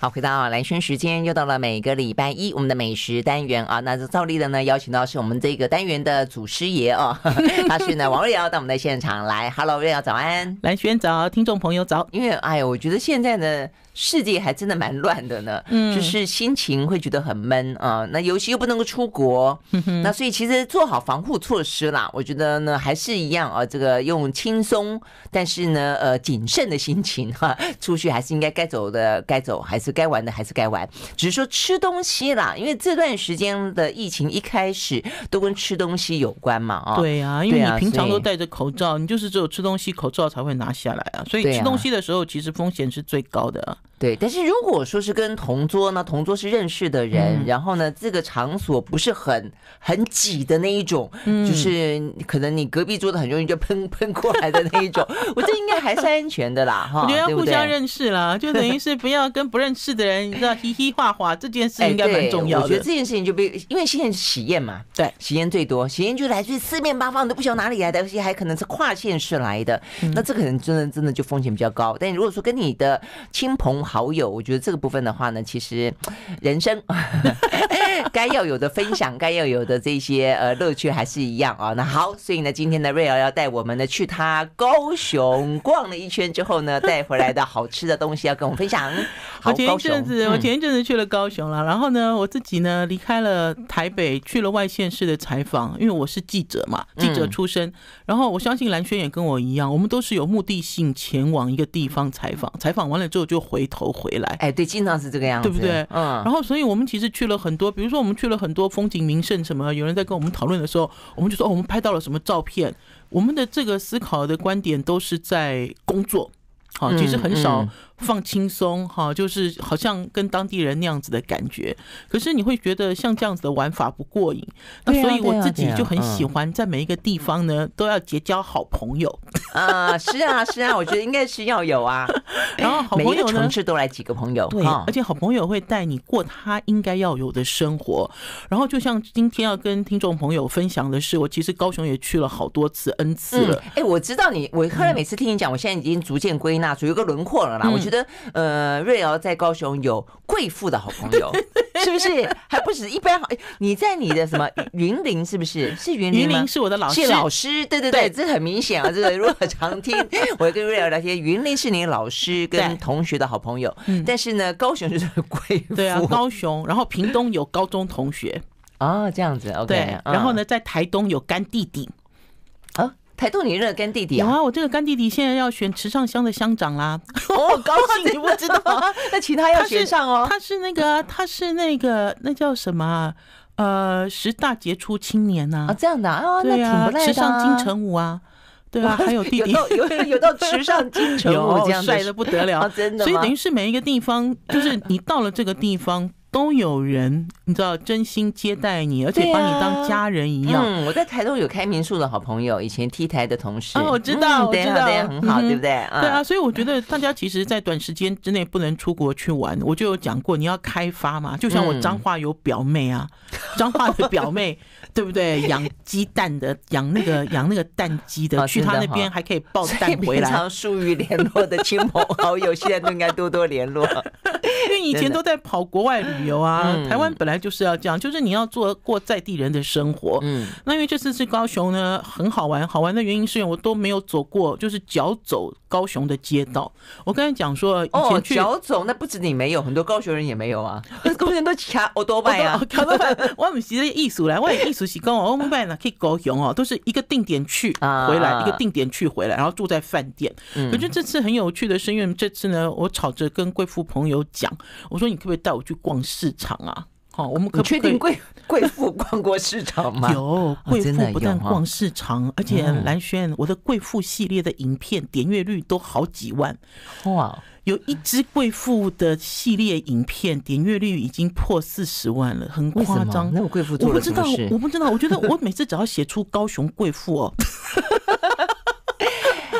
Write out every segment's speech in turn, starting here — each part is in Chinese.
好，回到蓝轩时间，又到了每个礼拜一我们的美食单元啊。那照例的呢，邀请到是我们这个单元的祖师爷哦，他是呢王瑞瑶到我们的现场来。Hello，瑞瑶早安，蓝轩早，听众朋友早。因为哎呀，我觉得现在呢。世界还真的蛮乱的呢，嗯，就是心情会觉得很闷啊。那尤其又不能够出国，那所以其实做好防护措施啦，我觉得呢还是一样啊。这个用轻松，但是呢呃谨慎的心情哈，出去还是应该该走的该走，还是该玩的还是该玩。只是说吃东西啦，因为这段时间的疫情一开始都跟吃东西有关嘛啊。对啊，因为你平常都戴着口罩，你就是只有吃东西口罩才会拿下来啊。所以吃东西的时候，其实风险是最高的。对，但是如果说是跟同桌呢，同桌是认识的人，嗯、然后呢，这个场所不是很很挤的那一种，嗯、就是可能你隔壁桌的很容易就喷 喷过来的那一种，我这应该还是安全的啦，哈。我觉得要互相认识啦，就等于是不要跟不认识的人，你知道，嘻嘻哈哈，这件事应该蛮重要的。我觉得这件事情就被，因为现在是喜宴嘛，对，喜宴最多，喜宴就来自四面八方，都不晓得哪里来的，而且还可能是跨县市来的，嗯、那这可能真的真的就风险比较高。但如果说跟你的亲朋好友，我觉得这个部分的话呢，其实 人生 该要有的分享，该要有的这些呃乐趣还是一样啊。那好，所以呢，今天的瑞瑶要带我们呢去他高雄逛了一圈之后呢，带回来的好吃的东西要跟我们分享。好，我前一阵子，我前一阵子去了高雄了，然后呢，我自己呢离开了台北，去了外县市的采访，因为我是记者嘛，记者出身。然后我相信蓝轩也跟我一样，我们都是有目的性前往一个地方采访，采访完了之后就回头回。来，哎，对，经常是这个样子，对不对？嗯，然后，所以我们其实去了很多，比如如说我们去了很多风景名胜什么，有人在跟我们讨论的时候，我们就说，我们拍到了什么照片。我们的这个思考的观点都是在工作，好，其实很少。放轻松哈，就是好像跟当地人那样子的感觉。可是你会觉得像这样子的玩法不过瘾，那所以我自己就很喜欢在每一个地方呢都要结交好朋友。啊，是啊，是啊，我觉得应该是要有啊。然后好朋友呢，城市都来几个朋友，对，而且好朋友会带你过他应该要有的生活。然后就像今天要跟听众朋友分享的是，我其实高雄也去了好多次 N 次了。哎，我知道你，我后来每次听你讲，我现在已经逐渐归纳出一个轮廓了啦。我觉得呃，瑞瑶在高雄有贵妇的好朋友，是不是？还不止一般好。你在你的什么云林是不是？是云林吗？云林是我的老师，是老师。对对对，这很明显啊。这个如果常听我跟瑞瑶聊天，云林是你老师跟同学的好朋友。但是呢，高雄就是贵妇。对啊，高雄。然后屏东有高中同学啊，这样子。OK。对，然后呢，在台东有干弟弟。台东，你认干弟弟啊？有啊，我这个干弟弟现在要选池上乡的乡长啦！哦，高兴，你不知道？那其他要选上哦。他是那个，他是那个，那叫什么？呃，十大杰出青年呐。啊，这样的啊，对啊，池上金城武啊，对啊，还有弟弟，有有有到池上金城武这样 帅的不得了，真的。所以等于是每一个地方，就是你到了这个地方。都有人，你知道，真心接待你，而且把你当家人一样。啊、嗯，我在台东有开民宿的好朋友，以前 T 台的同事。哦，我知道，我知道，很好，对不对？嗯、对啊，所以我觉得大家其实，在短时间之内不能出国去玩。我就有讲过，你要开发嘛，就像我彰化有表妹啊，彰化的表妹。对不对？养鸡蛋的，养那个 养那个蛋鸡的，去他那边还可以抱蛋回来。平常疏于联络的亲朋好友，现在都应该多多联络。因为以前都在跑国外旅游啊，台湾本来就是要这样，就是你要做过在地人的生活。嗯，那因为这次是高雄呢，很好玩，好玩的原因是因为我都没有走过，就是脚走高雄的街道。我刚才讲说，以前去脚走，那不止你没有，很多高雄人也没有啊。高雄人都骑欧多拜啊，欧多拜。我们其实艺术来，我也艺术。是跟我们班呢，可以高雄哦，都是一个定点去回来，一个定点去回来，然后住在饭店。可是这次很有趣的是，因为这次呢，我吵着跟贵妇朋友讲，我说你可不可以带我去逛市场啊？哦，我们可？确定贵 贵妇逛过市场吗？有贵妇不但逛市场，而且兰萱，我的贵妇系列的影片点阅率都好几万哇。有一支贵妇的系列影片点阅率已经破四十万了，很夸张。那贵妇？我不知道，我不知道。我觉得我每次只要写出高雄贵妇哦。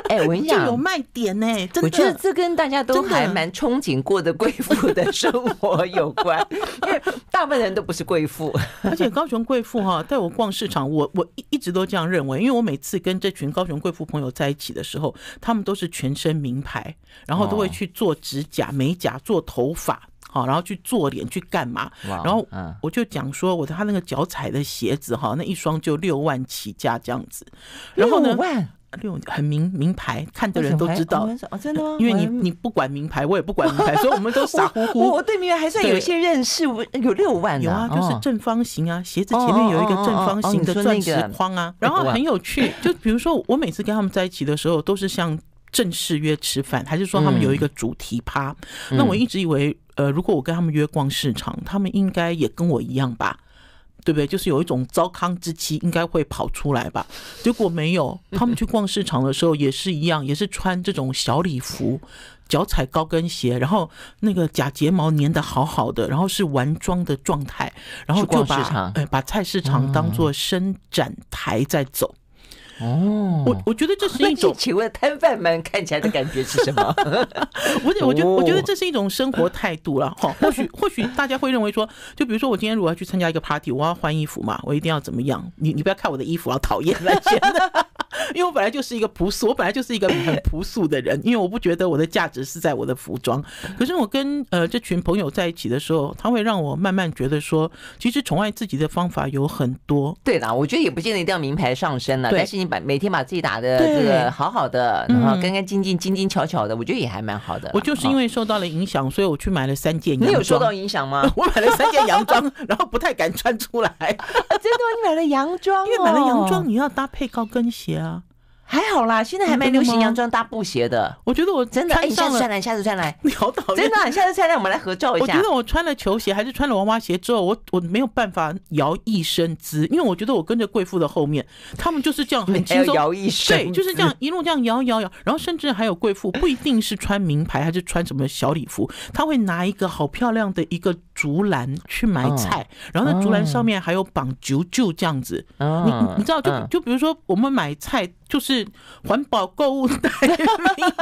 哎，我跟你讲，有卖点呢。我觉得这跟大家都还蛮憧憬过的贵妇的生活有关，因为大部分人都不是贵妇。而且高雄贵妇哈带我逛市场，我我一一直都这样认为，因为我每次跟这群高雄贵妇朋友在一起的时候，他们都是全身名牌，然后都会去做指甲、美甲、做头发。好，然后去做脸去干嘛？然后我就讲说，我的他那个脚踩的鞋子哈，那一双就六万起价这样子。然后呢，六很名名牌，看的人都知道。哦真的吗？因为你你不管名牌，我也不管名牌，所以我们都傻 乎乎。我对名牌还算有一些认识，有六万。有啊，就是正方形啊，鞋子前面有一个正方形的钻石框啊，然后很有趣。就比如说，我每次跟他们在一起的时候，都是像正式约吃饭，还是说他们有一个主题趴？那我一直以为。呃，如果我跟他们约逛市场，他们应该也跟我一样吧，对不对？就是有一种糟糠之妻应该会跑出来吧。结果没有，他们去逛市场的时候也是一样，也是穿这种小礼服，脚踩高跟鞋，然后那个假睫毛粘得好好的，然后是完妆的状态，然后就把哎把菜市场当做伸展台在走。哦，我我觉得这是一种，请问摊贩们看起来的感觉是什么？不 是我觉得我觉得这是一种生活态度了哈。或许或许大家会认为说，就比如说我今天如果要去参加一个 party，我要换衣服嘛，我一定要怎么样？你你不要看我的衣服啊，讨厌那些的。因为我本来就是一个朴素，我本来就是一个很朴素的人。因为我不觉得我的价值是在我的服装。可是我跟呃这群朋友在一起的时候，他会让我慢慢觉得说，其实宠爱自己的方法有很多。对啦，我觉得也不见得一定要名牌上身了，但是你把每天把自己打的这个好好的，然后干干净净、精精巧巧的，我觉得也还蛮好的。我就是因为受到了影响，所以我去买了三件洋装。你有受到影响吗？我买了三件洋装，然后不太敢穿出来。真的吗？你买了洋装？因为买了洋装，你要搭配高跟鞋啊。还好啦，现在还蛮流行洋装搭布鞋的。我觉得我真的，哎，你下次穿来，下次穿来，你好讨厌。真的，你下次穿来，我们来合照一下。我觉得我穿了球鞋还是穿了娃娃鞋之后，我我没有办法摇一身姿，因为我觉得我跟着贵妇的后面，他们就是这样很 轻松摇一身，对，就是这样一路这样摇摇摇，然后甚至还有贵妇不一定是穿名牌，还是穿什么小礼服，他会拿一个好漂亮的一个竹篮去买菜，然后那竹篮上面还有绑啾啾这样子。你你知道，就就比如说我们买菜。就是环保购物袋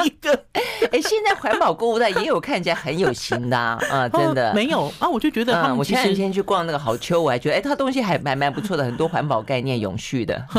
一个，哎，现在环保购物袋也有看起来很有型的啊，啊真的没有啊，我就觉得他们我前两天去逛那个好秋，我还觉得哎，他东西还蛮蛮不错的，很多环保概念、永续的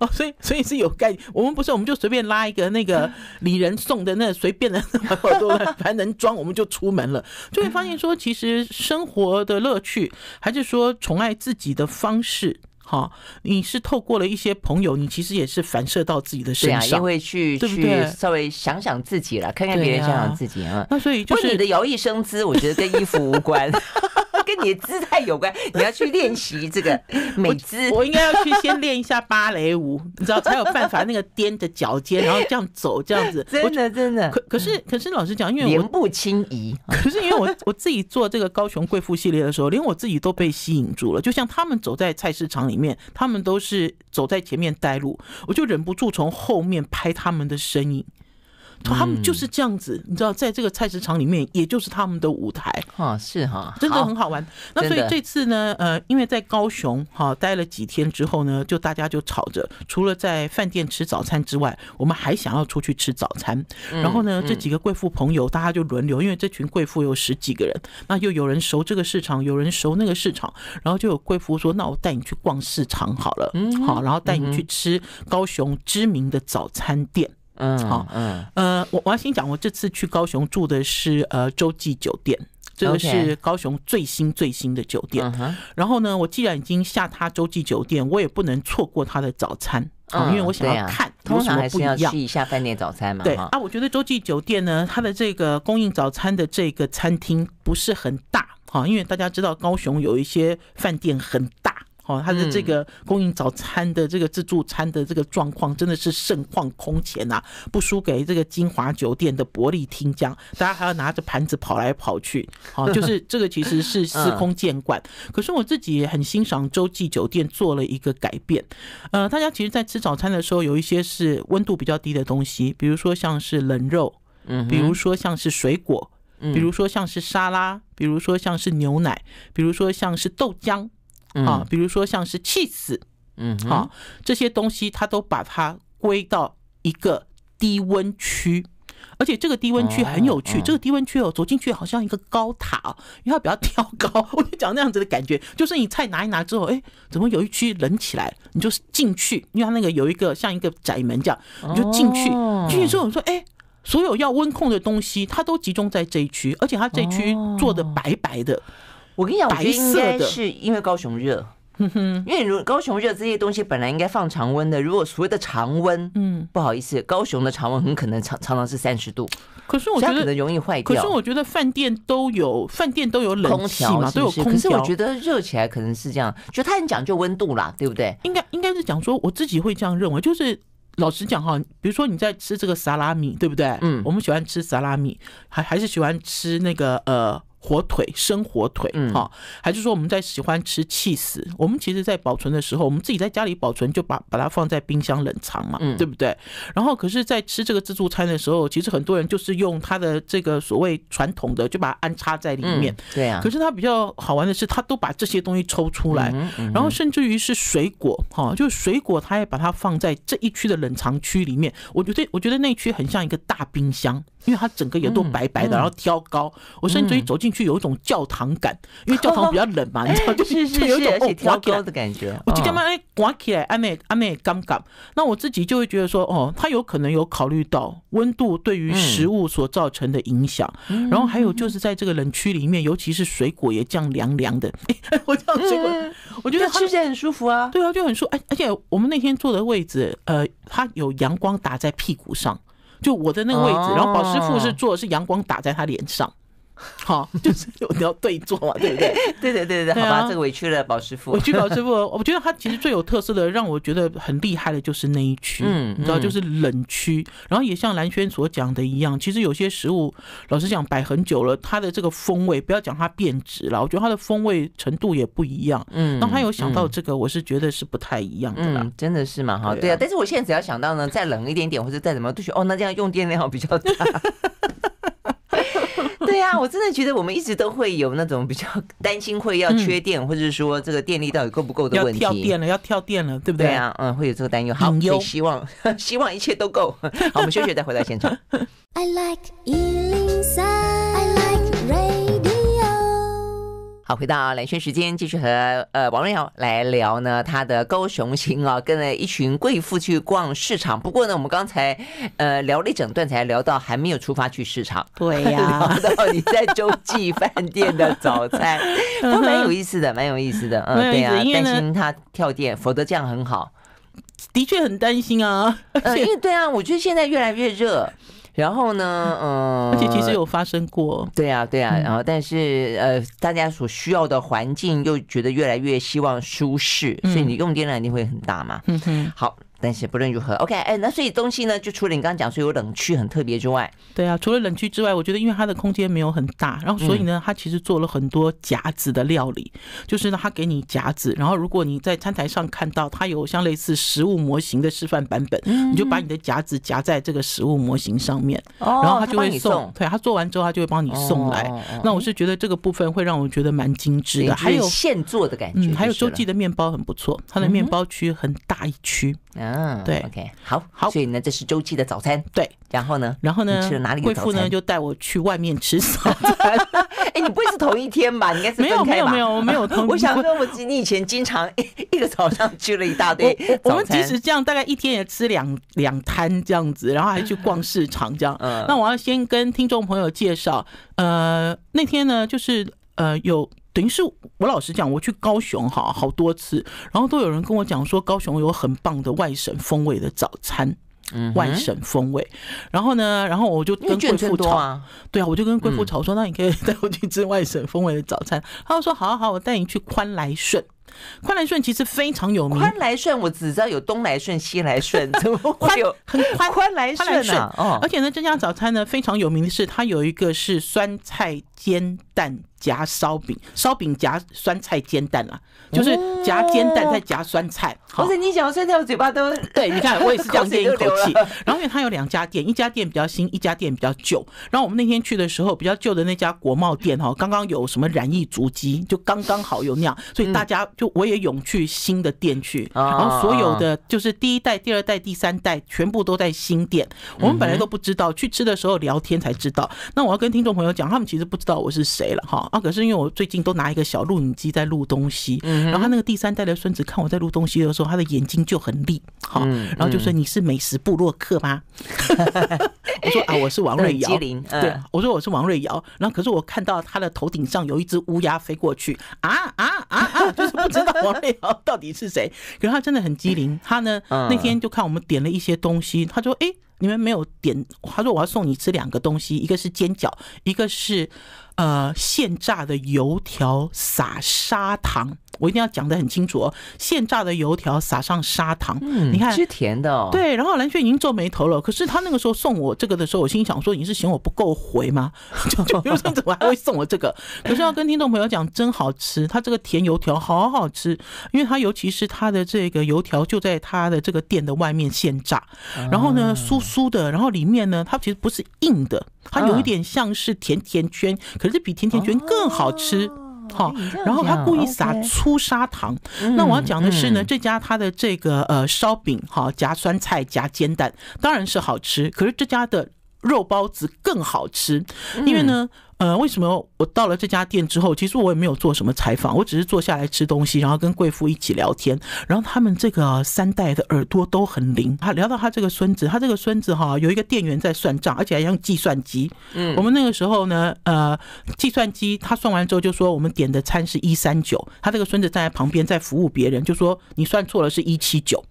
哦，所以所以是有概念。我们不是，我们就随便拉一个那个礼人送的那随便的环保多，反正能装我们就出门了，就会发现说，其实生活的乐趣，还是说宠爱自己的方式。好，你是透过了一些朋友，你其实也是反射到自己的身上，因为去去稍微想想自己了，看看别人，想想自己啊。那所以就是你的摇曳生姿，我觉得跟衣服无关。跟你的姿态有关，你要去练习这个美姿。我应该要去先练一下芭蕾舞，你知道才有办法那个踮着脚尖，然后这样走这样子。真的真的。可可是可是老实讲，因为我莲步轻移。可是因为我我自己做这个高雄贵妇系列的时候，连我自己都被吸引住了。就像他们走在菜市场里面，他们都是走在前面带路，我就忍不住从后面拍他们的身影。他们就是这样子，你知道，在这个菜市场里面，也就是他们的舞台。哈，是哈，真的很好。玩。那所以这次呢，呃，因为在高雄哈待了几天之后呢，就大家就吵着，除了在饭店吃早餐之外，我们还想要出去吃早餐。然后呢，这几个贵妇朋友，大家就轮流，因为这群贵妇有十几个人，那又有人熟这个市场，有人熟那个市场，然后就有贵妇说：“那我带你去逛市场好了，好，然后带你去吃高雄知名的早餐店。”嗯，好，嗯，呃，我我要先讲，我这次去高雄住的是呃洲际酒店，这个是高雄最新最新的酒店。然后呢，我既然已经下榻洲际酒店，我也不能错过他的早餐啊，因为我想要看有什么不一样。吃一下饭店早餐嘛。对啊，我觉得洲际酒店呢，它的这个供应早餐的这个餐厅不是很大啊，因为大家知道高雄有一些饭店很大。哦，他的这个供应早餐的这个自助餐的这个状况真的是盛况空前呐，不输给这个金华酒店的伯利厅江，大家还要拿着盘子跑来跑去，好，就是 这个其实是司空见惯。可是我自己也很欣赏洲际酒店做了一个改变，呃，大家其实，在吃早餐的时候，有一些是温度比较低的东西，比如说像是冷肉，嗯，比如说像是水果，比如说像是沙拉，比如说像是牛奶，比如说像是豆浆。啊，比如说像是气死，嗯，好，这些东西它都把它归到一个低温区，而且这个低温区很有趣，这个低温区哦，走进去好像一个高塔，因为它比较挑高，我就讲那样子的感觉，就是你菜拿一拿之后，哎，怎么有一区冷起来，你就进去，因为它那个有一个像一个窄门这样，你就进去，进去之后你说，哎。所有要温控的东西，它都集中在这一区，而且它这一区做的白白的。我跟你讲，白色的，是因为高雄热。因为如高雄热这些东西本来应该放常温的，如果所谓的常温，嗯，不好意思，高雄的常温很可能常常常是三十度。可是我觉得可能容易坏掉。可是我觉得饭店都有饭店都有冷气嘛，都有空调。可是我觉得热起来可能是这样，就它很讲究温度啦，对不对？应该应该是讲说，我自己会这样认为，就是老实讲哈，比如说你在吃这个萨拉米，对不对？嗯，我们喜欢吃萨拉米，还还是喜欢吃那个呃。火腿，生火腿，哈，还是说我们在喜欢吃气死？我们其实，在保存的时候，我们自己在家里保存，就把把它放在冰箱冷藏嘛，对不对？然后，可是，在吃这个自助餐的时候，其实很多人就是用它的这个所谓传统的，就把它安插在里面，对啊。可是它比较好玩的是，它都把这些东西抽出来，然后甚至于是水果，哈，就是水果，它也把它放在这一区的冷藏区里面。我觉得，我觉得那区很像一个大冰箱。因为它整个也都白白的，然后挑高，我甚至于走进去有一种教堂感，因为教堂比较冷嘛，你知道，就是就有一种哦挑高的感觉。我就干嘛哎，刮起来，安内安内刚刚，那我自己就会觉得说，哦，他有可能有考虑到温度对于食物所造成的影响，然后还有就是在这个冷区里面，尤其是水果也这样凉凉的。哎，我这样水果，我觉得吃起来很舒服啊。对啊，就很舒服。哎，而且我们那天坐的位置，呃，它有阳光打在屁股上。就我的那个位置，然后保师傅是坐的是阳光打在他脸上。好，就是你要对坐嘛，对不对？对对对对，好吧，这个委屈了宝师傅，委屈宝师傅。我觉得他其实最有特色的，让我觉得很厉害的就是那一区，嗯，你知道，就是冷区。然后也像蓝轩所讲的一样，其实有些食物，老实讲，摆很久了，它的这个风味，不要讲它变质了，我觉得它的风味程度也不一样。嗯，当他有想到这个，我是觉得是不太一样的啦，真的是嘛哈？对啊，但是我现在只要想到呢，再冷一点点或者再怎么，都觉得哦，那这样用电量比较大。对呀，我真的觉得我们一直都会有那种比较担心会要缺电，或者说这个电力到底够不够的问题。要跳电了，要跳电了，对不对？对啊，嗯，会有这个担忧。好，所以希望 希望一切都够。好，我们休息再回到现场。I like 好，回到蓝轩时间，继续和呃王瑞瑶来聊呢，他的高雄行啊，跟了一群贵妇去逛市场。不过呢，我们刚才呃聊了一整段，才聊到还没有出发去市场。对呀、啊，聊到你在洲际饭店的早餐，都蛮有意思的，蛮有意思的。嗯，对呀、啊，担心他跳电，否则这样很好。的确很担心啊，呃，因为对啊，我觉得现在越来越热。然后呢，嗯，而且其实有发生过，对啊，对啊，然后但是呃，大家所需要的环境又觉得越来越希望舒适，所以你用电量一定会很大嘛。嗯哼，好。但是不论如何，OK，哎，那所以东西呢，就除了你刚刚讲说有冷区很特别之外，对啊，除了冷区之外，我觉得因为它的空间没有很大，然后所以呢，它其实做了很多夹子的料理，就是呢，它给你夹子，然后如果你在餐台上看到它有像类似食物模型的示范版本，你就把你的夹子夹在这个食物模型上面，然后它就会送，对，它做完之后它就会帮你送来。那我是觉得这个部分会让我觉得蛮精致的，还有现做的感觉，还有周记的面包很不错，它的面包区很大一区。嗯，对，OK，好，好，所以呢，这是周记的早餐，对，然后呢，然后呢，吃了哪里？贵妇呢就带我去外面吃早餐。哎，你不会是同一天吧？你应该是？没有，没有，没有，没有。我想说，我你以前经常 一个早上吃了一大堆我。我们即使这样，大概一天也吃两两摊这样子，然后还去逛市场这样。嗯，那我要先跟听众朋友介绍，呃，那天呢，就是呃有。等于是我老实讲，我去高雄哈好多次，然后都有人跟我讲说高雄有很棒的外省风味的早餐，嗯，外省风味。然后呢，然后我就跟贵妇吵，对啊，我就跟贵妇吵说，那你可以带我去吃外省风味的早餐。他就说好好，我带你去宽来顺。宽来顺其实非常有名。宽来顺我只知道有东来顺、西来顺，怎么会有很宽宽来顺啊？哦，而且呢，这家早餐呢非常有名的是，它有一个是酸菜煎蛋。夹烧饼，烧饼夹酸菜煎蛋啊，就是夹煎蛋再夹酸菜。不是你讲酸菜，我嘴巴都对，你看我也是这样咽一口气。然后因为它有两家店，一家店比较新，一家店比较旧。然后我们那天去的时候，比较旧的那家国贸店哈，刚刚有什么染疫足迹，就刚刚好有那样，所以大家就我也涌去新的店去。然后所有的就是第一代、第二代、第三代，全部都在新店。我们本来都不知道，去吃的时候聊天才知道。那我要跟听众朋友讲，他们其实不知道我是谁了哈。好啊，可是因为我最近都拿一个小录影机在录东西，嗯然后他那个第三代的孙子看我在录东西的时候，他的眼睛就很利，好，然后就说，你是美食部落客吗？我说啊，我是王瑞瑶，对，我说我是王瑞瑶，然后可是我看到他的头顶上有一只乌鸦飞过去，啊啊啊啊，就是不知道王瑞瑶到底是谁，可是他真的很机灵，他呢那天就看我们点了一些东西，他说，哎。你们没有点，他说我要送你吃两个东西，一个是煎饺，一个是呃现炸的油条撒砂糖。我一定要讲的很清楚哦，现炸的油条撒上砂糖，嗯，你看是甜的哦。对，然后蓝轩已经皱眉头了。可是他那个时候送我这个的时候，我心想说，你是嫌我不够回吗？就就怎么还会送我这个？可是要跟听众朋友讲，真好吃，它这个甜油条好好吃，因为它尤其是它的这个油条就在它的这个店的外面现炸，然后呢酥酥的，然后里面呢它其实不是硬的，它有一点像是甜甜圈，可是比甜甜圈更好吃。好，然后他故意撒粗砂糖。那我要讲的是呢，这家他的这个呃烧饼，哈，夹酸菜夹煎蛋，当然是好吃。可是这家的肉包子更好吃，因为呢。呃，为什么我到了这家店之后，其实我也没有做什么采访，我只是坐下来吃东西，然后跟贵妇一起聊天。然后他们这个三代的耳朵都很灵。他聊到他这个孙子，他这个孙子哈，有一个店员在算账，而且还用计算机。嗯，我们那个时候呢，呃，计算机他算完之后就说我们点的餐是一三九，他这个孙子站在旁边在服务别人，就说你算错了是一七九。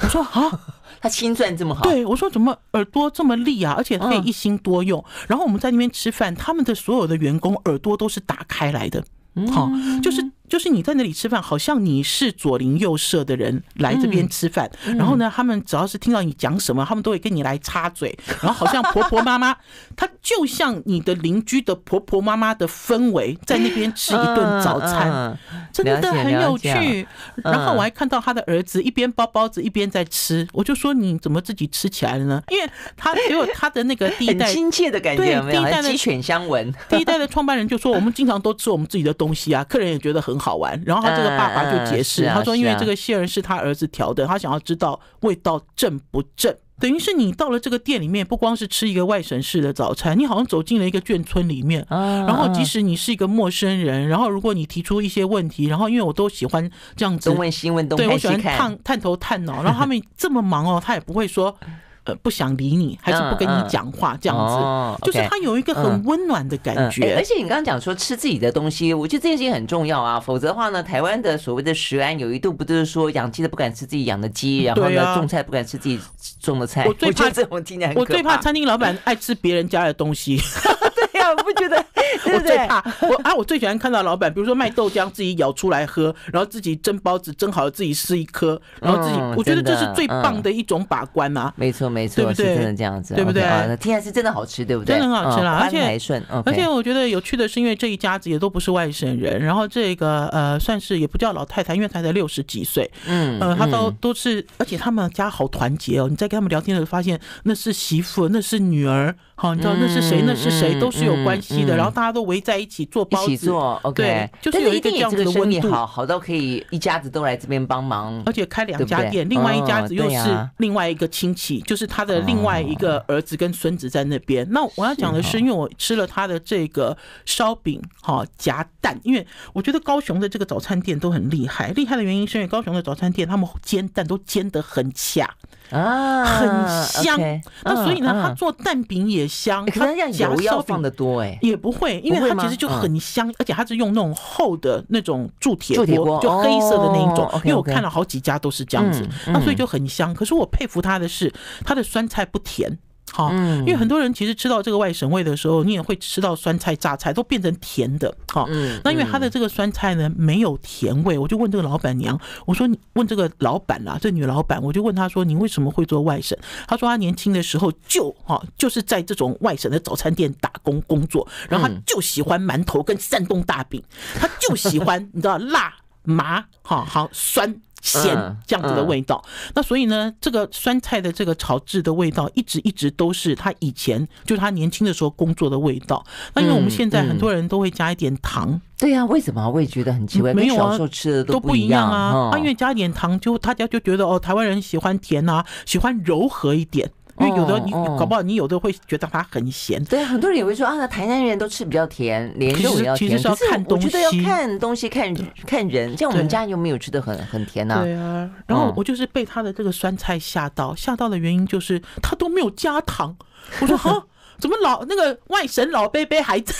我说啊。他心算这么好，对我说怎么耳朵这么利啊，而且可以一心多用。然后我们在那边吃饭，他们的所有的员工耳朵都是打开来的，好，就是。就是你在那里吃饭，好像你是左邻右舍的人来这边吃饭，然后呢，他们只要是听到你讲什么，他们都会跟你来插嘴，然后好像婆婆妈妈，他就像你的邻居的婆婆妈妈的氛围，在那边吃一顿早餐，真的很有趣。然后我还看到他的儿子一边包包子一边在吃，我就说你怎么自己吃起来了呢？因为他只有他的那个第一代亲切的感觉，对，第一代的鸡犬相闻，第一代的创办人就说 我们经常都吃我们自己的东西啊，客人也觉得很。很好玩，然后他这个爸爸就解释，他说因为这个馅儿是他儿子调的，他想要知道味道正不正。等于是你到了这个店里面，不光是吃一个外省式的早餐，你好像走进了一个眷村里面。然后即使你是一个陌生人，然后如果你提出一些问题，然后因为我都喜欢这样子东问西问，对我喜欢探探头探脑，然后他们这么忙哦，他也不会说。呃，不想理你，还是不跟你讲话，这样子，嗯嗯、就是他有一个很温暖的感觉。而且你刚刚讲说吃自己的东西，我觉得这件事情很重要啊。否则的话呢，台湾的所谓的食安，有一度不就是说养鸡的不敢吃自己养的鸡，然后呢种菜不敢吃自己种的菜。我最怕这种听起来很可怕。我最怕餐厅老板爱吃别人家的东西。对呀、啊，我不觉得。对对，我最怕我啊，我最喜欢看到老板，比如说卖豆浆，自己舀出来喝，然后自己蒸包子，蒸好了自己吃一颗，然后自己，我觉得这是最棒的一种把关啊。没错没错，对不对？真的这样子，对不对？听起来是真的好吃，对不对？真的很好吃啦，而且而且我觉得有趣的是，因为这一家子也都不是外省人，然后这个呃，算是也不叫老太太，因为她才六十几岁，嗯呃，她都都是，而且他们家好团结哦。你在跟他们聊天的时候，发现那是媳妇，那是女儿，好，你知道那是谁？那是谁？都是有关系的。然后大家都围在一起做包子，做，OK，对，就是有一个这样子的温度，好好到可以一家子都来这边帮忙，而且开两家店，另外一家子又是另外一个亲戚，就是他的另外一个儿子跟孙子在那边。那我要讲的是，因为我吃了他的这个烧饼，哈夹蛋，因为我觉得高雄的这个早餐店都很厉害，厉害的原因是因为高雄的早餐店他们煎蛋都煎得很恰。啊，很香。那所以呢，他做蛋饼也香。可是这样油要放得多哎，也不会，因为他其实就很香，而且他是用那种厚的那种铸铁锅，就黑色的那一种。因为我看了好几家都是这样子，那所以就很香。可是我佩服他的是，他的酸菜不甜。好，因为很多人其实吃到这个外省味的时候，你也会吃到酸菜、榨菜都变成甜的。好，那因为他的这个酸菜呢没有甜味，我就问这个老板娘，我说你问这个老板啦，这女老板，我就问她说，你为什么会做外省？她说她年轻的时候就哈 就是在这种外省的早餐店打工工作，然后她就喜欢馒头跟山东大饼，她就喜欢你知道辣麻哈好酸。咸这样子的味道，那所以呢，这个酸菜的这个炒制的味道，一直一直都是他以前就是他年轻的时候工作的味道。那因为我们现在很多人都会加一点糖，对呀，为什么我也觉得很奇怪？没有啊，小时候吃的都不一样啊。啊，因为加一点糖，就大家就觉得哦，台湾人喜欢甜啊，喜欢柔和一点。因为有的你搞不好你有的会觉得它很咸。对，很多人也会说啊，那台南人都吃比较甜，连肉也要甜。其实是要看东西，我觉得要看东西，看看人。像我们家又没有吃的很很甜呐。对啊，然后我就是被他的这个酸菜吓到，吓到的原因就是他都没有加糖。我说 哈。怎么老那个外省老贝贝还在？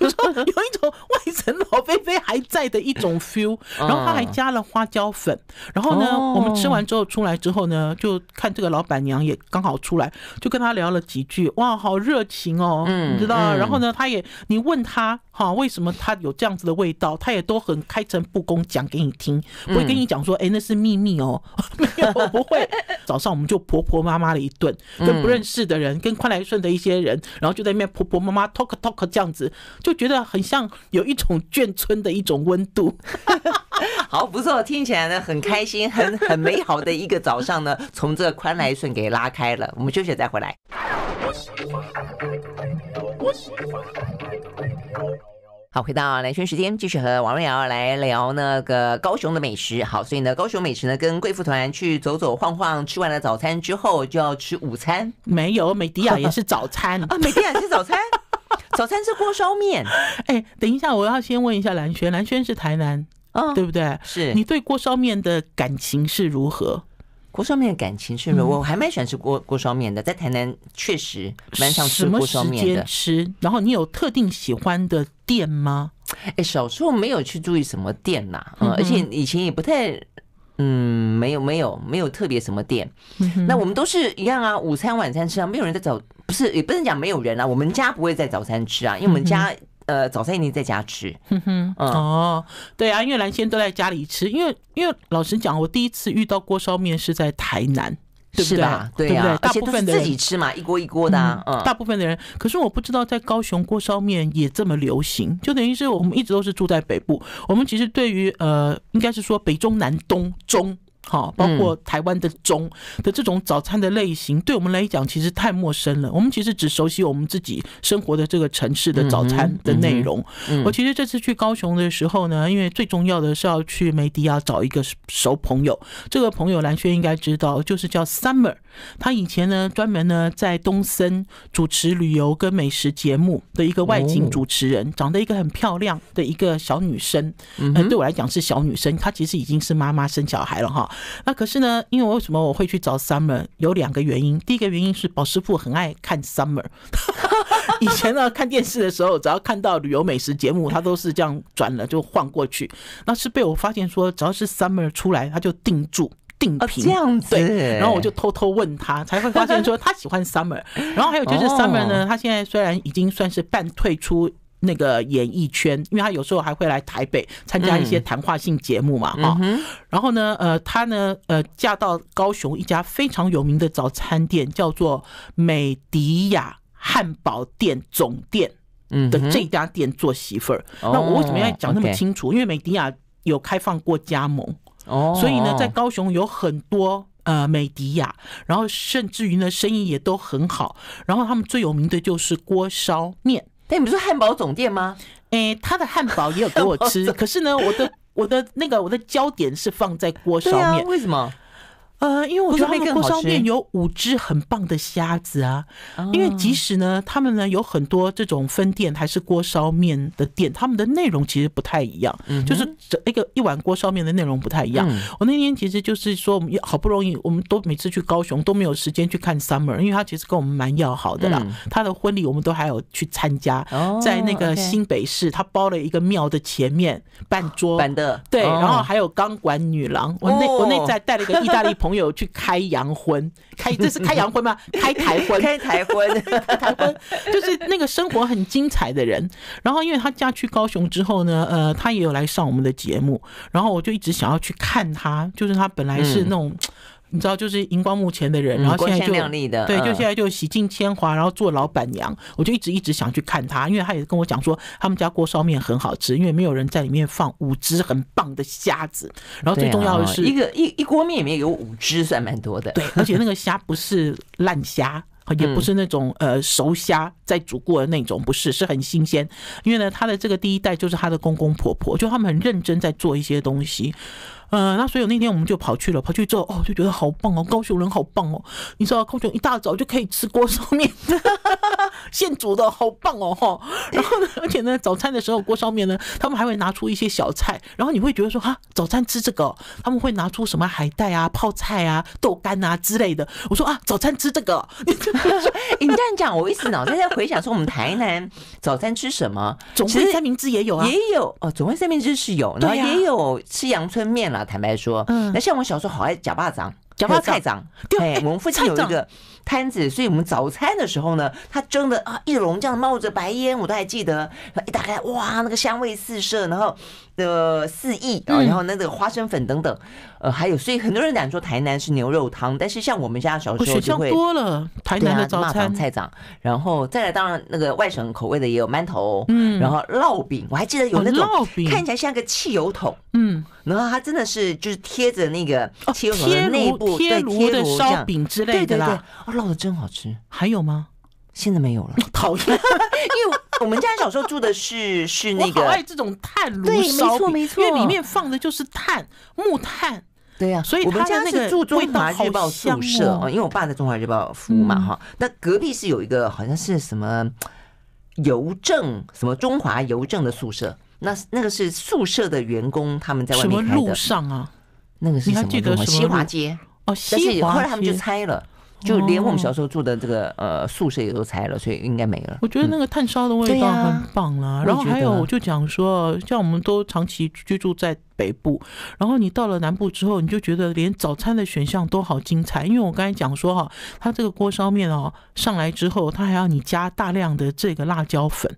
就是说有一种外省老贝贝还在的一种 feel，然后他还加了花椒粉。然后呢，我们吃完之后出来之后呢，就看这个老板娘也刚好出来，就跟他聊了几句。哇，好热情哦，你知道？然后呢，他也你问他哈，为什么他有这样子的味道，他也都很开诚布公讲给你听，不会跟你讲说哎那是秘密哦，没有不会。早上我们就婆婆妈妈了一顿，跟不认识的人，跟宽来顺的一些人。然后就在那边婆婆妈妈 talk talk 这样子，就觉得很像有一种眷村的一种温度。好，不错，听起来呢很开心，很很美好的一个早上呢，从这宽来顺给拉开了。我们休息再回来。好，回到蓝轩时间，继续和王瑞瑶来聊那个高雄的美食。好，所以呢，高雄美食呢，跟贵妇团去走走晃晃，吃完了早餐之后就要吃午餐。没有，美迪亚也是早餐啊，美迪亚是早餐，早餐是锅烧面。哎，等一下，我要先问一下蓝轩，蓝轩是台南，嗯，对不对？是你对锅烧面的感情是如何？锅烧面的感情是不是？我还蛮喜欢吃锅锅烧面的，在台南确实蛮想吃锅烧面的。吃，然后你有特定喜欢的店吗？哎，小时候没有去注意什么店呐，嗯，而且以前也不太，嗯，没有没有没有特别什么店。那我们都是一样啊，午餐晚餐吃啊，没有人在早，不是也不能讲没有人啊，我们家不会在早餐吃啊，因为我们家。呃，早餐一定在家吃。哼哼，哦，对啊，因为兰萱都在家里吃。因为，因为老实讲，我第一次遇到锅烧面是在台南，对不对？对啊，大部分的人自己吃嘛，一锅一锅的。嗯，大部分的人，可是我不知道在高雄锅烧面也这么流行。就等于是我们一直都是住在北部，我们其实对于呃，应该是说北中南东中。好，包括台湾的中的这种早餐的类型，对我们来讲其实太陌生了。我们其实只熟悉我们自己生活的这个城市的早餐的内容。我其实这次去高雄的时候呢，因为最重要的是要去梅迪亚找一个熟朋友。这个朋友蓝轩应该知道，就是叫 Summer。他以前呢专门呢在东森主持旅游跟美食节目的一个外景主持人，长得一个很漂亮的一个小女生。嗯，对我来讲是小女生，她其实已经是妈妈生小孩了哈。那可是呢，因为为什么我会去找 Summer？有两个原因。第一个原因是宝师傅很爱看 Summer。以前呢，看电视的时候，只要看到旅游美食节目，他都是这样转了就换过去。那是被我发现说，只要是 Summer 出来，他就定住定评。这样子。对。然后我就偷偷问他，才会发现说他喜欢 Summer。然后还有就是 Summer 呢，他现在虽然已经算是半退出。那个演艺圈，因为他有时候还会来台北参加一些谈话性节目嘛，哈、嗯。然后呢，呃，他呢，呃，嫁到高雄一家非常有名的早餐店，叫做美迪亚汉堡店总店的这家店做媳妇儿。那我为什么要讲那么清楚？因为美迪亚有开放过加盟，哦，所以呢，在高雄有很多呃美迪亚，然后甚至于呢，生意也都很好。然后他们最有名的就是锅烧面。但你不是汉堡总店吗？诶，他的汉堡也有给我吃，可是呢，我的我的那个我的焦点是放在锅烧面，为什么？呃，因为我觉得他们锅烧面有五只很棒的虾子啊。因为即使呢，他们呢有很多这种分店还是锅烧面的店，他们的内容其实不太一样，就是这一个一碗锅烧面的内容不太一样。我那天其实就是说，我们好不容易，我们都每次去高雄都没有时间去看 Summer，因为他其实跟我们蛮要好的啦。他的婚礼我们都还有去参加，哦在那个新北市，他包了一个庙的前面半桌，办的对，然后还有钢管女郎，我那我那在带了一个意大利 朋友。朋友去开洋荤，开这是开洋荤吗？开台婚，开台婚，开台婚，就是那个生活很精彩的人。然后，因为他嫁去高雄之后呢，呃，他也有来上我们的节目，然后我就一直想要去看他，就是他本来是那种。嗯你知道，就是荧光幕前的人，然后现在就对，就现在就洗尽铅华，然后做老板娘。我就一直一直想去看他，因为他也跟我讲说，他们家锅烧面很好吃，因为没有人在里面放五只很棒的虾子。然后最重要的是，一个一一锅面里面有五只，算蛮多的。对，而且那个虾不是烂虾，也不是那种呃熟虾在煮过的那种，不是，是很新鲜。因为呢，他的这个第一代就是他的公公婆婆，就他们很认真在做一些东西。呃，那所以那天我们就跑去了，跑去之后哦，就觉得好棒哦，高雄人好棒哦。你知道高雄一大早就可以吃锅烧面，现煮的好棒哦哈。然后呢，而且呢，早餐的时候锅烧面呢，他们还会拿出一些小菜，然后你会觉得说哈，早餐吃这个，他们会拿出什么海带啊、泡菜啊、豆干啊之类的。我说啊，早餐吃这个。你这样讲，我一直脑袋在回想说，我们台南早餐吃什么？总会三明治也有啊，也有哦，总会三明治是有，然后也有吃阳春面了。坦白说，嗯，那像我小时候好爱假巴掌，假巴菜长，对，我们附近有一个摊子，所以我们早餐的时候呢，他蒸的啊，一笼这样冒着白烟，我都还记得。一打开，哇，那个香味四射，然后呃四溢啊，然后那个花生粉等等，呃，还有，所以很多人讲说台南是牛肉汤，但是像我们家小时候就会多了台南的早餐菜长，然后再来，当然那个外省口味的也有馒头，嗯，然后烙饼，我还记得有那种看起来像个汽油桶，嗯，然后它真的是就是贴着那个汽油桶的内部，贴炉的烧饼之类的啦。烙的真好吃，还有吗？现在没有了，讨厌。因为我们家小时候住的是是 那个，我好爱这种炭炉烧饼，没错没错，因为里面放的就是炭木炭。对呀，所以我们家是住中华日报宿舍啊，因为我爸在中华日报服务嘛哈。那隔壁是有一个好像是什么邮政，什么中华邮政的宿舍，那那个是宿舍的员工他们在外面开的。什么路上啊？那个是什么？记得西华街哦，西华街。后来他们就拆了。就连我们小时候住的这个呃宿舍也都拆了，所以应该没了。我觉得那个炭烧的味道很棒啦。然后还有，我就讲说，像我们都长期居住在北部，然后你到了南部之后，你就觉得连早餐的选项都好精彩。因为我刚才讲说哈，它这个锅烧面哦上来之后，它还要你加大量的这个辣椒粉。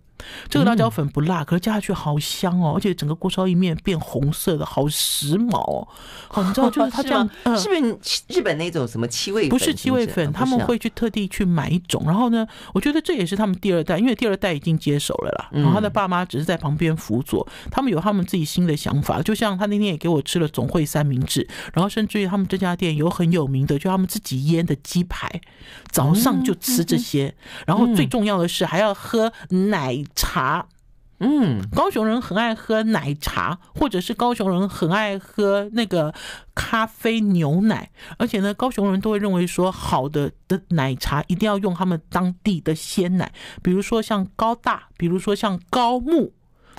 这个辣椒粉不辣，可是加下去好香哦，而且整个锅烧意面变红色的，好时髦哦。好，你知道就是 他这样，是不是日本那种什么七味粉？不是七味粉，他们会去特地去买一种。然后呢，我觉得这也是他们第二代，因为第二代已经接手了啦。然后他的爸妈只是在旁边辅佐，他们有他们自己新的想法。就像他那天也给我吃了总会三明治，然后甚至于他们这家店有很有名的，就他们自己腌的鸡排，早上就吃这些。然后最重要的是还要喝奶。茶，嗯，高雄人很爱喝奶茶，或者是高雄人很爱喝那个咖啡牛奶，而且呢，高雄人都会认为说，好的的奶茶一定要用他们当地的鲜奶，比如说像高大，比如说像高木。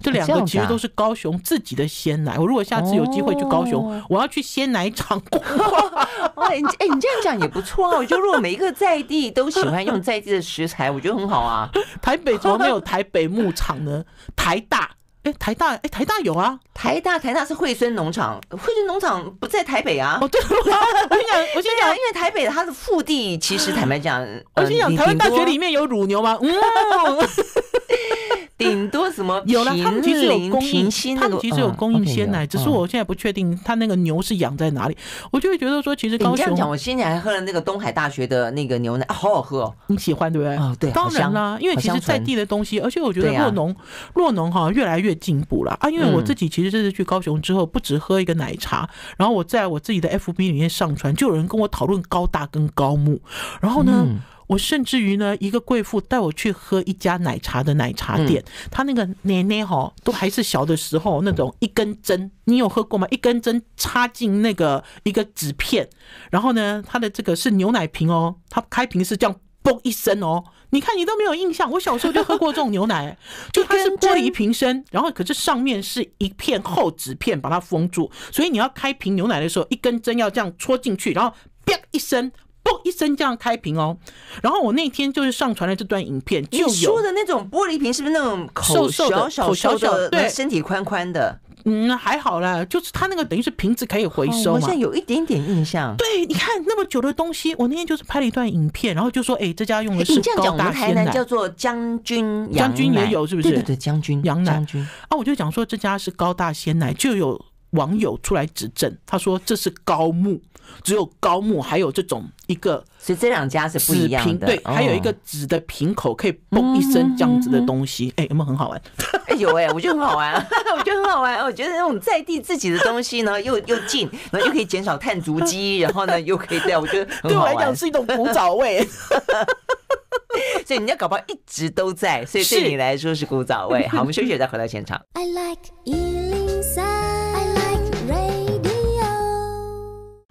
这两个其实都是高雄自己的鲜奶。我如果下次有机会去高雄，我要去鲜奶厂逛逛。哎，你这样讲也不错啊。我觉得如果每一个在地都喜欢用在地的食材，我觉得很好啊。台北怎么没有台北牧场呢？台大，哎，台大，哎，台大有啊。台大，台大是惠蓀农场，惠蓀农场不在台北啊。哦，对，我先讲，我先讲，因为台北它的腹地其实坦白讲，我先讲，台湾大学里面有乳牛吗？嗯。顶多什么 有了，他们其实有供应，他们其实有供应鲜奶，只是我现在不确定他那个牛是养在哪里。我就会觉得说，其实高雄，我先前还喝了那个东海大学的那个牛奶，好好喝哦，你喜欢对不对？哦，对，当然啦，因为其实在地的东西，而且我觉得洛农洛农哈越来越进步了啊。因为我自己其实这次去高雄之后，不止喝一个奶茶，然后我在我自己的 FB 里面上传，就有人跟我讨论高大跟高木，然后呢。我甚至于呢，一个贵妇带我去喝一家奶茶的奶茶店，他那个奶奶哈都还是小的时候那种一根针，你有喝过吗？一根针插进那个一个纸片，然后呢，它的这个是牛奶瓶哦，它开瓶是这样嘣一声哦，你看你都没有印象，我小时候就喝过这种牛奶，就它是玻璃瓶身，然后可是上面是一片厚纸片把它封住，所以你要开瓶牛奶的时候，一根针要这样戳进去，然后啪一声。嘣一声这样开瓶哦，然后我那天就是上传了这段影片，就有说的那种玻璃瓶是不是那种口小小小口小小的，对，身体宽宽的？嗯，还好啦，就是它那个等于是瓶子可以回收嘛。我现在有一点点印象。对，你看那么久的东西，我那天就是拍了一段影片，然后就说，哎，这家用的是高大鲜奶。叫做将军，将军也有是不是？对对对，将军羊奶啊，我就讲说这家是高大鲜奶，就有网友出来指证，他说这是高木。只有高木，还有这种一个，所以这两家是不一样的。对，还有一个纸的瓶口，可以嘣一声这样子的东西。哎，有没有很好玩？哎有哎，我觉得很好玩，我觉得很好玩。我觉得那种在地自己的东西呢，又又近，然后又可以减少碳足迹，然后呢又可以这样，我觉得对我来讲是一种古早味。所以人家搞不好一直都在，所以对你来说是古早味。好，我们休息再回到现场。I like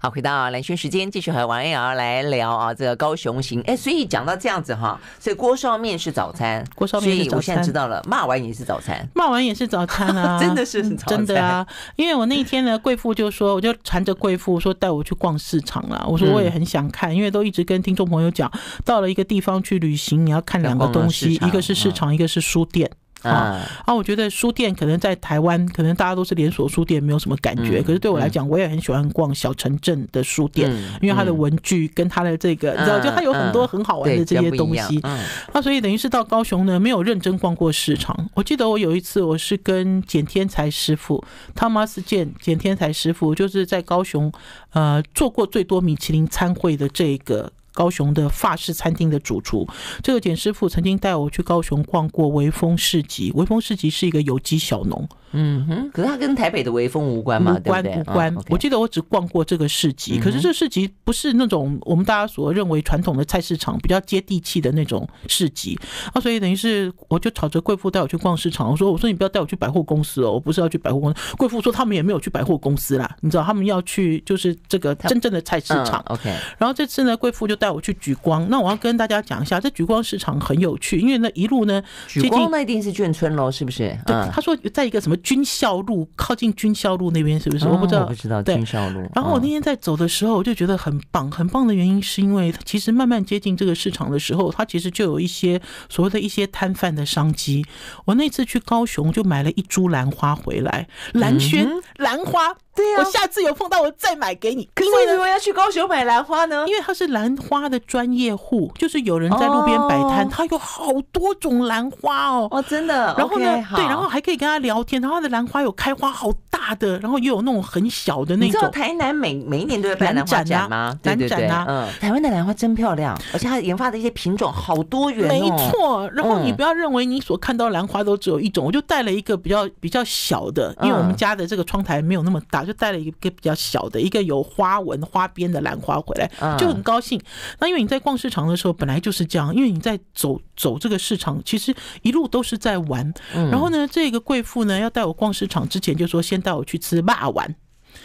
好，回到蓝轩时间，继续和王月瑶来聊啊，这个高雄行。哎，所以讲到这样子哈，所以锅烧面是早餐，锅烧面是早餐。所以我现在知道了，骂完也是早餐，骂完也是早餐啊，真的是早餐真的啊。因为我那一天呢，贵妇就说，我就缠着贵妇说带我去逛市场了。我说我也很想看，因为都一直跟听众朋友讲，到了一个地方去旅行，你要看两个东西，一个是市场，一个是书店。啊，啊，我觉得书店可能在台湾，可能大家都是连锁书店，没有什么感觉。可是对我来讲，我也很喜欢逛小城镇的书店，因为它的文具跟它的这个，你知道，就它有很多很好玩的这些东西。啊，所以等于是到高雄呢，没有认真逛过市场。我记得我有一次，我是跟简天才师傅，Thomas 简简天才师傅，就是在高雄，呃，做过最多米其林餐会的这个。高雄的法式餐厅的主厨，这个简师傅曾经带我去高雄逛过微风市集。微风市集是一个有机小农。嗯哼，可是它跟台北的微风无关嘛？无关无关。我记得我只逛过这个市集，可是这市集不是那种我们大家所认为传统的菜市场，比较接地气的那种市集啊。所以等于是我就吵着贵妇带我去逛市场，我说我说你不要带我去百货公司哦，我不是要去百货公司。贵妇说他们也没有去百货公司啦，你知道他们要去就是这个真正的菜市场。OK，然后这次呢，贵妇就带我去莒光。那我要跟大家讲一下，这莒光市场很有趣，因为那一路呢，举光那一定是眷村喽，是不是？对，他说在一个什么。军校路靠近军校路那边是不是？我不知道，我不知道。军校路。然后我那天在走的时候，我就觉得很棒，很棒的原因是因为其实慢慢接近这个市场的时候，它其实就有一些所谓的一些摊贩的商机。我那次去高雄就买了一株兰花回来，兰轩兰花。对呀，我下次有碰到我再买给你。可是为什么要去高雄买兰花呢？因为他是兰花的专业户，就是有人在路边摆摊，他有好多种兰花哦。哦，真的。然后呢，对，然后还可以跟他聊天。然后他的兰花有开花好大的，然后又有那种很小的那种。你知道台南每每一年都会办兰花展吗？兰展啊，嗯，台湾的兰花真漂亮，而且它研发的一些品种好多元。没错。然后你不要认为你所看到兰花都只有一种，我就带了一个比较比较小的，因为我们家的这个窗台没有那么大。就带了一个比较小的一个有花纹花边的兰花回来，就很高兴。那因为你在逛市场的时候本来就是这样，因为你在走走这个市场，其实一路都是在玩。然后呢，这个贵妇呢要带我逛市场之前就说先带我去吃霸丸，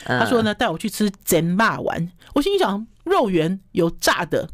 他说呢带我去吃煎霸丸。我心想肉圆有炸的，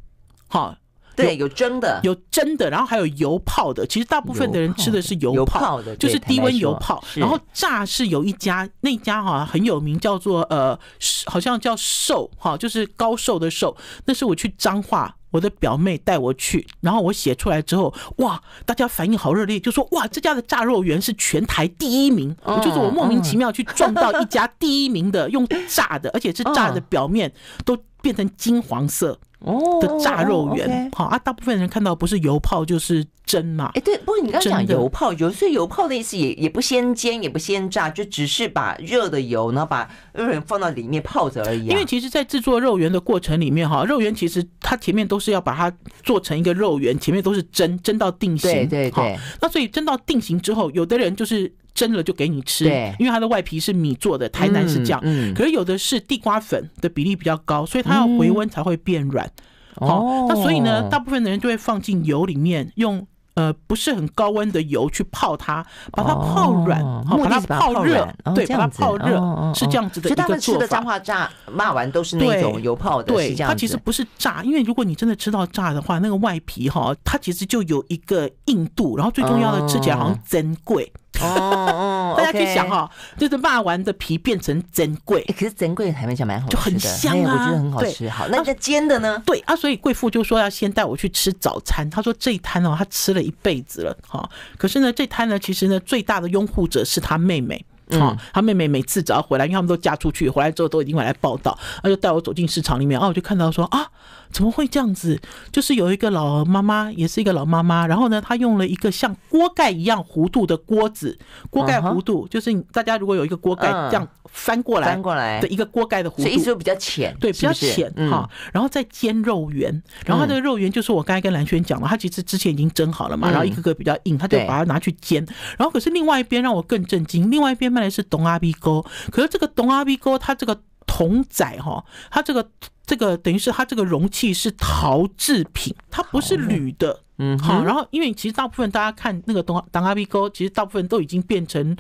好。对，有蒸的，有蒸的，然后还有油泡的。其实大部分的人吃的是油泡的，就是低温油泡。然后炸是有一家，那家哈很有名，叫做呃，好像叫寿哈，就是高寿的寿。那是我去彰化，我的表妹带我去，然后我写出来之后，哇，大家反应好热烈，就说哇，这家的炸肉圆是全台第一名。就是我莫名其妙去撞到一家第一名的，用炸的，而且是炸的表面都变成金黄色。哦，的炸肉圆，好啊，大部分人看到不是油泡就是蒸嘛。哎，对，不过你刚刚讲油泡，有所以油泡的意思也也不先煎，也不先炸，就只是把热的油，然后把肉圆放到里面泡着而已。因为其实，在制作肉圆的过程里面，哈，肉圆其实它前面都是要把它做成一个肉圆，前面都是蒸，蒸到定型。对对对。那所以蒸到定型之后，有的人就是。蒸了就给你吃，因为它的外皮是米做的，台南是这样。嗯，可是有的是地瓜粉的比例比较高，所以它要回温才会变软。哦，那所以呢，大部分的人就会放进油里面，用呃不是很高温的油去泡它，把它泡软，好，把它泡热，对，把它泡热是这样子的一个做法。所以他们吃的彰化炸骂完都是那种油泡的，对，它其实不是炸，因为如果你真的吃到炸的话，那个外皮哈，它其实就有一个硬度，然后最重要的吃起来好像珍贵。哦哦，大家去想哈，就是骂完的皮变成珍贵，可是珍贵还没讲蛮好吃的，就很香啊，我觉得很好吃。好，那个煎的呢？对啊，所以贵妇就说要先带我去吃早餐。他说这一摊哦，他吃了一辈子了哈。可是呢，这摊呢，其实呢，最大的拥护者是他妹妹。嗯，他妹妹每次只要回来，因为他们都嫁出去，回来之后都已经回来报道。他就带我走进市场里面，啊，我就看到说啊，怎么会这样子？就是有一个老妈妈，也是一个老妈妈，然后呢，她用了一个像锅盖一样弧度的锅子，锅盖弧度就是大家如果有一个锅盖这样翻过来，翻过来。的一个锅盖的弧度，所以就比较浅，对，比较浅哈。然后再煎肉圆，然后这个肉圆就是我刚才跟蓝轩讲了，它其实之前已经蒸好了嘛，然后一个个比较硬，他就把它拿去煎。然后可是另外一边让我更震惊，另外一边卖的是董阿鼻沟，可是这个董阿鼻沟它这个桶仔哈，它这个这个等于是它这个容器是陶制品，它不是铝的，嗯，好，然后因为其实大部分大家看那个东当阿 B 沟，其实大部分都已经变成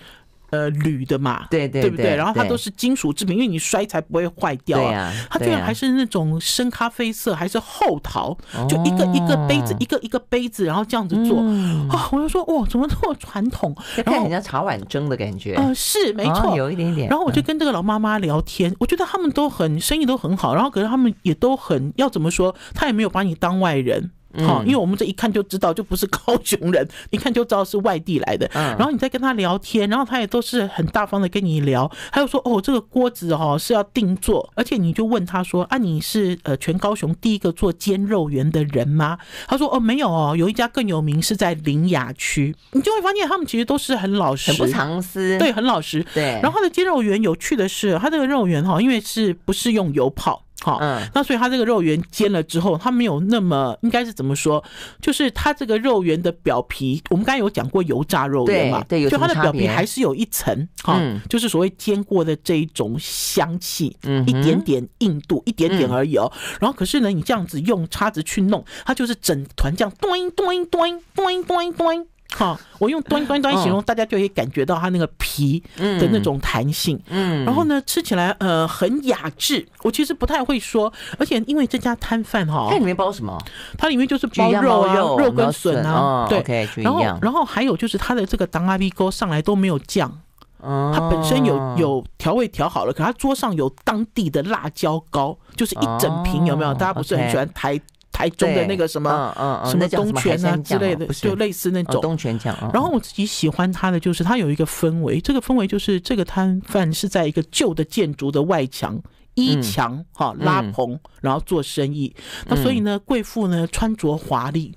呃铝的嘛，对对对不对？然后它都是金属制品，因为你摔才不会坏掉啊。啊，它居然还是那种深咖啡色，还是厚陶，就一个一个杯子，一个一个杯子，然后这样子做啊，我就说哇，怎么这么传统？然后人家茶碗蒸的感觉，嗯，是没错，有一点点。然后我就跟这个老妈妈聊天，我觉得他们都很生意都很好，然后可是他们也都很要怎么说，他也没有把你当外人。好，因为我们这一看就知道，就不是高雄人，一看就知道是外地来的。然后你再跟他聊天，然后他也都是很大方的跟你聊，他又说哦，这个锅子哦是要定做，而且你就问他说啊，你是呃全高雄第一个做煎肉圆的人吗？他说哦，没有哦，有一家更有名是在林雅区。你就会发现他们其实都是很老实，很不藏私，对，很老实。对。然后他的煎肉圆有趣的是，他这个肉圆哈，因为是不是用油泡？好，嗯，那所以它这个肉圆煎了之后，它没有那么应该是怎么说？就是它这个肉圆的表皮，我们刚才有讲过油炸肉圆嘛，对，就它的表皮还是有一层，哈，就是所谓煎过的这一种香气，嗯，一点点硬度，一点点而已哦。然后可是呢，你这样子用叉子去弄，它就是整团这样咚咚咚咚咚咚。好，我用端端端形容，大家就可以感觉到它那个皮的那种弹性。嗯，然后呢，吃起来呃很雅致。我其实不太会说，而且因为这家摊贩哈，它里面包什么？它里面就是包肉啊，肉跟笋啊。对，然后然后还有就是它的这个当阿 B 沟上来都没有酱，它本身有有调味调好了，可它桌上有当地的辣椒膏，就是一整瓶，有没有？大家不是很喜欢台。台中的那个什么，嗯嗯，什么东泉啊之类的，就类似那种东泉酱。然后我自己喜欢它的就是它有一个氛围，这个氛围就是这个摊贩是在一个旧的建筑的外墙一墙哈拉棚，然后做生意。那所以呢，贵妇呢穿着华丽。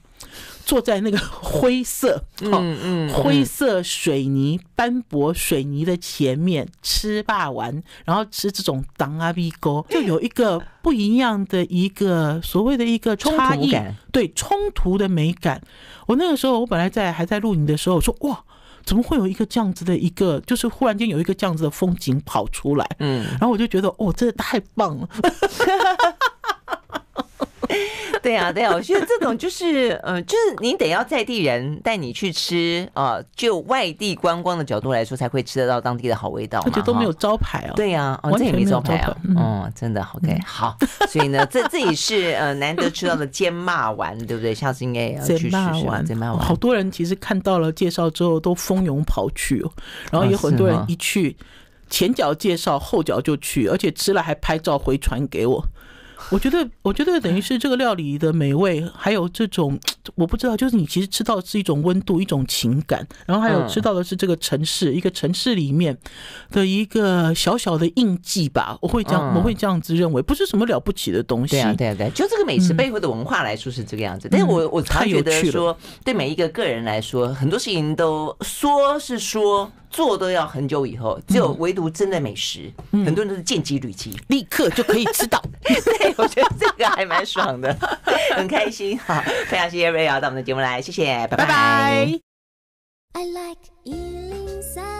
坐在那个灰色，嗯嗯，灰色水泥斑驳水泥的前面吃霸丸，然后吃这种当阿鼻沟，就有一个不一样的一个所谓的一个差异，对冲突的美感。我那个时候，我本来在还在录影的时候，我说哇，怎么会有一个这样子的一个，就是忽然间有一个这样子的风景跑出来，嗯，然后我就觉得哦，真的太棒了。对啊，对啊，我觉得这种就是，嗯、呃，就是你得要在地人带你去吃啊，就外地观光的角度来说，才会吃得到当地的好味道嘛。而且都没有招牌哦。对呀，哦，这也没招牌哦。哦，真的，OK，好。所以呢，这这也是呃难得吃到的煎骂丸，对不对？下次应该也要去试试煎骂丸。好多人其实看到了介绍之后都蜂拥跑去哦，然后有很多人一去前脚介绍后脚就去，而且吃了还拍照回传给我。我觉得，我觉得等于是这个料理的美味，还有这种我不知道，就是你其实吃到的是一种温度，一种情感，然后还有吃到的是这个城市，一个城市里面的一个小小的印记吧。我会这样，我会这样子认为，不是什么了不起的东西。对啊，对啊，对，就这个美食背后的文化来说是这个样子。但是我我常觉得说，对每一个个人来说，很多事情都说是说。做都要很久以后，只有唯独真的美食，嗯、很多人都是见机履机，立刻就可以知道。对，我觉得这个还蛮爽的，很开心。好，非常谢谢瑞瑶到我们的节目来，谢谢，拜拜。Bye bye